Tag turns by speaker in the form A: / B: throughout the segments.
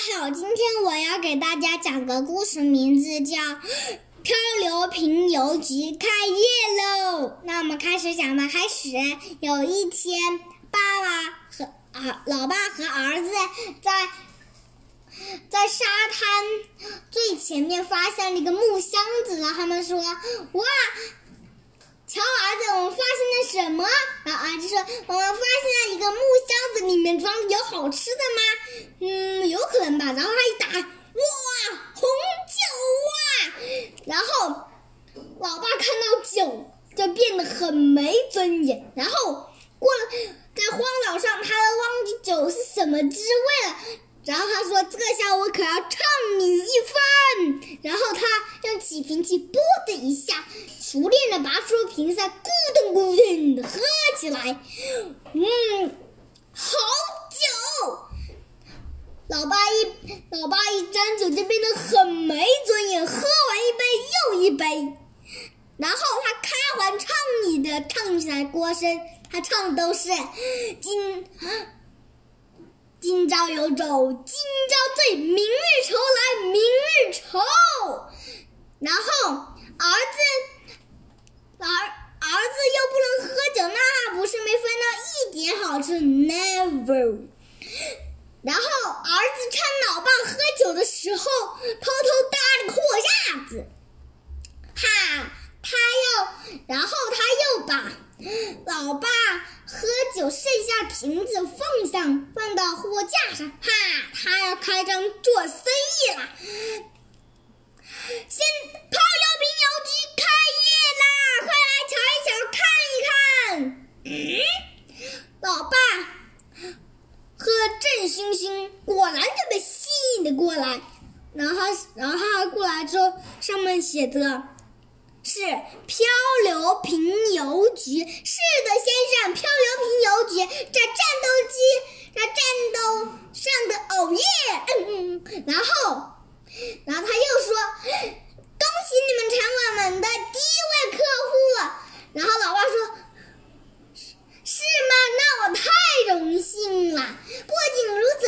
A: 好，今天我要给大家讲个故事，名字叫《漂流瓶邮局开业喽》。那我们开始讲吧。开始，有一天，爸爸和儿老爸和儿子在在沙滩最前面发现了一个木箱子，然后他们说：“哇！”瞧，儿子，我们发现了什么？然后儿子说：“我们发现了一个木箱子，里面装有好吃的吗？嗯，有可能吧。”然后他一打，哇，红酒啊！然后老爸看到酒就变得很没尊严。然后过了，在荒岛上，他都忘记酒是什么滋味了。然后他说：“这下我可要唱你一番。”然后他用起瓶器，啵的一下。熟练的拔出瓶塞，咕咚咕咚喝起来。嗯，好酒！老爸一老爸一沾酒就变得很没尊严，喝完一杯又一杯。然后他开怀畅饮的唱起来歌声，他唱的都是今今朝有酒今朝醉，明日愁来明日愁。然后儿子。儿儿子又不能喝酒，那不是没分到一点好处？Never。然后儿子趁老爸喝酒的时候，偷偷搭了个货架子。哈，他要，然后他又把老爸喝酒剩下瓶子放上，放到货架上。哈，他要开张做生意了。先泡药瓶邮局开业啦！快来瞧一瞧，看一看。嗯，老爸和郑星星果然就被吸引了过来。然后，然后他过来之后，上面写着是漂流瓶邮局。是的，先生，漂流这战斗机这战斗上的哦耶。然后，然后他又说。恭喜你们成为我们的第一位客户，然后老爸说：“是吗？那我太荣幸了。不仅如此，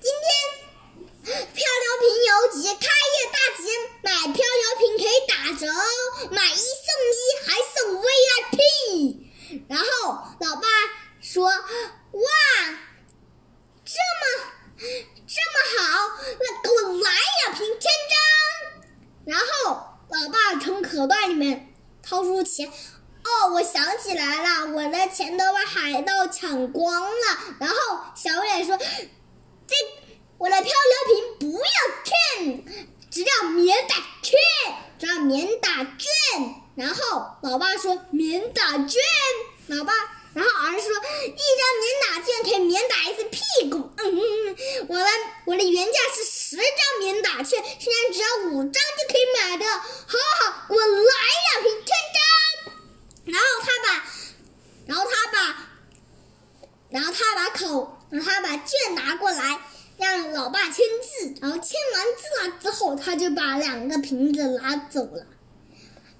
A: 今天漂流瓶邮局开业大吉，买漂流瓶可以打折哦，买一送一还送 VIP。”然后老爸说：“哇，这么这么好，那给我来两瓶千张。”然后，老爸从口袋里面掏出钱，哦，我想起来了，我的钱都被海盗抢光了。然后小脸说：“这我的漂流瓶不要券，只要免打券，只要免打券。”然后老爸说：“免打券。”老爸。然后儿子说：“一张免打券可以免打一次屁股。”嗯，我的我的原价是十张免打券，现在只要五张就可以买的。好好好，我来两瓶千张。然后他把，然后他把，然后他把口，然后他把券拿过来，让老爸签字。然后签完字了之后，他就把两个瓶子拿走了。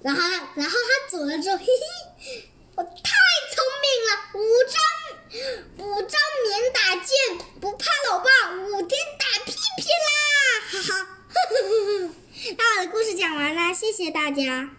A: 然后，然后他走了之后，嘿嘿，我太。聪明了，五张五张免打剑，不怕老爸五天打屁屁啦！哈哈，那我的故事讲完了，谢谢大家。